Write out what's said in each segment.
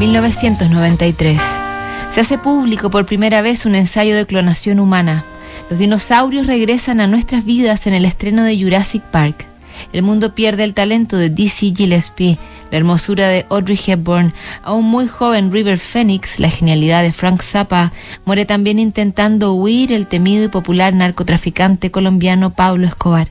1993. Se hace público por primera vez un ensayo de clonación humana. Los dinosaurios regresan a nuestras vidas en el estreno de Jurassic Park. El mundo pierde el talento de DC Gillespie, la hermosura de Audrey Hepburn, a un muy joven River Phoenix, la genialidad de Frank Zappa, muere también intentando huir el temido y popular narcotraficante colombiano Pablo Escobar.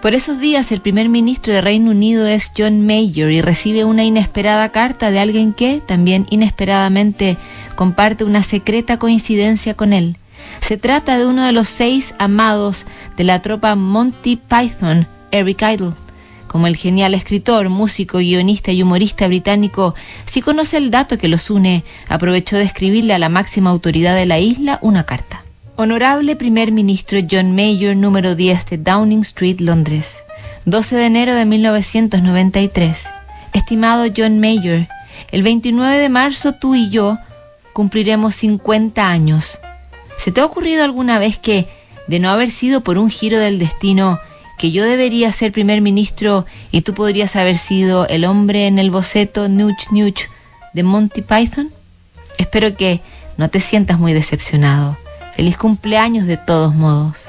Por esos días el primer ministro de Reino Unido es John Major y recibe una inesperada carta de alguien que, también inesperadamente, comparte una secreta coincidencia con él. Se trata de uno de los seis amados de la tropa Monty Python, Eric Idle. Como el genial escritor, músico, guionista y humorista británico, si conoce el dato que los une, aprovechó de escribirle a la máxima autoridad de la isla una carta. Honorable Primer Ministro John Mayor, número 10 de Downing Street, Londres, 12 de enero de 1993. Estimado John Mayor, el 29 de marzo tú y yo cumpliremos 50 años. ¿Se te ha ocurrido alguna vez que, de no haber sido por un giro del destino, que yo debería ser primer ministro y tú podrías haber sido el hombre en el boceto Nuch Nuch de Monty Python? Espero que no te sientas muy decepcionado. Feliz cumpleaños de todos modos.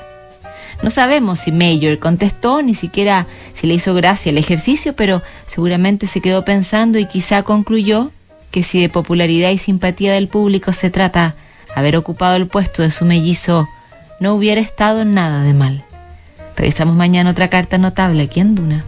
No sabemos si Mayor contestó, ni siquiera si le hizo gracia el ejercicio, pero seguramente se quedó pensando y quizá concluyó que si de popularidad y simpatía del público se trata, haber ocupado el puesto de su mellizo no hubiera estado nada de mal. Revisamos mañana otra carta notable aquí en Duna.